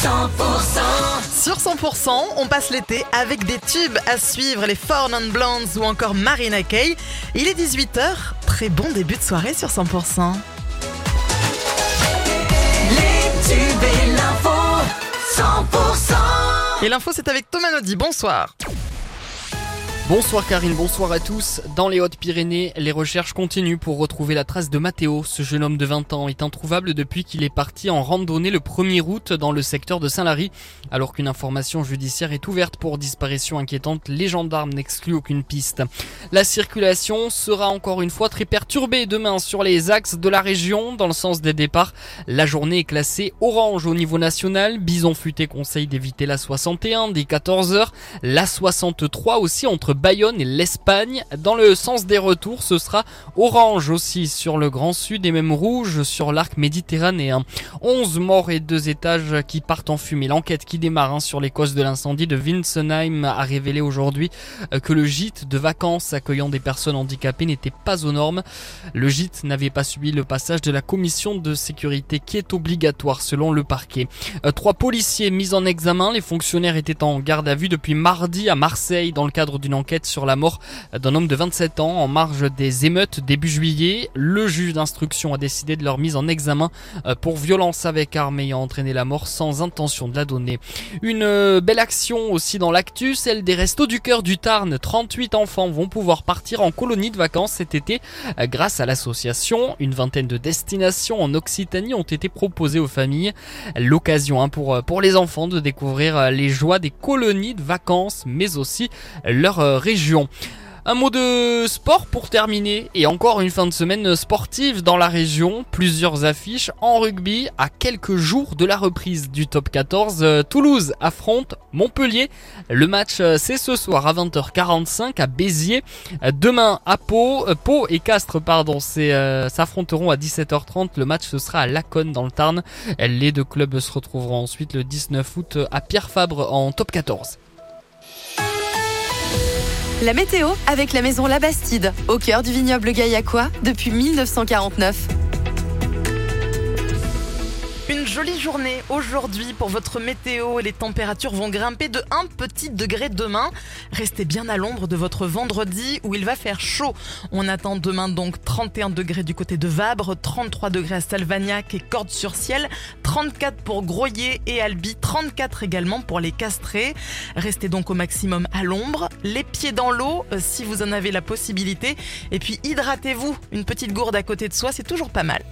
Sur 100%, on passe l'été avec des tubes à suivre, les Four Non Blondes ou encore Marina Kaye. Il est 18h, très bon début de soirée sur 100%. Les tubes et l'info, 100%. Et l'info, c'est avec Thomas Naudy. Bonsoir. Bonsoir Karine, bonsoir à tous. Dans les Hautes-Pyrénées, les recherches continuent pour retrouver la trace de Mathéo. Ce jeune homme de 20 ans est introuvable depuis qu'il est parti en randonnée le 1er août dans le secteur de Saint-Lary. Alors qu'une information judiciaire est ouverte pour disparition inquiétante, les gendarmes n'excluent aucune piste. La circulation sera encore une fois très perturbée demain sur les axes de la région dans le sens des départs. La journée est classée orange au niveau national. Bison Futé conseille d'éviter la 61 dès 14h. La 63 aussi entre Bayonne et l'Espagne. Dans le sens des retours, ce sera orange aussi sur le Grand Sud et même rouge sur l'arc méditerranéen. 11 morts et deux étages qui partent en fumée. L'enquête qui démarre hein, sur les causes de l'incendie de Winsenheim a révélé aujourd'hui euh, que le gîte de vacances accueillant des personnes handicapées n'était pas aux normes. Le gîte n'avait pas subi le passage de la commission de sécurité qui est obligatoire selon le parquet. Euh, Trois policiers mis en examen, les fonctionnaires étaient en garde à vue depuis mardi à Marseille dans le cadre d'une enquête sur la mort d'un homme de 27 ans en marge des émeutes début juillet. Le juge d'instruction a décidé de leur mise en examen euh, pour violence avec arme ayant entraîné la mort sans intention de la donner. Une euh, belle action aussi dans l'actu, celle des Restos du Cœur du Tarn. 38 enfants vont pouvoir partir en colonie de vacances cet été euh, grâce à l'association. Une vingtaine de destinations en Occitanie ont été proposées aux familles. L'occasion hein, pour, pour les enfants de découvrir les joies des colonies de vacances mais aussi leur région. Un mot de sport pour terminer et encore une fin de semaine sportive dans la région. Plusieurs affiches en rugby à quelques jours de la reprise du top 14. Euh, Toulouse affronte Montpellier. Le match euh, c'est ce soir à 20h45 à Béziers. Euh, Demain à Pau, Pau et Castres pardon, s'affronteront à 17h30. Le match ce sera à Laconne dans le Tarn. Les deux clubs se retrouveront ensuite le 19 août à Pierre Fabre en top 14. La météo avec la maison La Bastide, au cœur du vignoble gaillacois depuis 1949. Une jolie journée aujourd'hui pour votre météo et les températures vont grimper de 1 petit degré demain. Restez bien à l'ombre de votre vendredi où il va faire chaud. On attend demain donc 31 degrés du côté de Vabre, 33 degrés à Salvagnac et Cordes-sur-Ciel, 34 pour Groyer et Albi, 34 également pour les Castrés. Restez donc au maximum à l'ombre, les pieds dans l'eau euh, si vous en avez la possibilité et puis hydratez-vous. Une petite gourde à côté de soi, c'est toujours pas mal.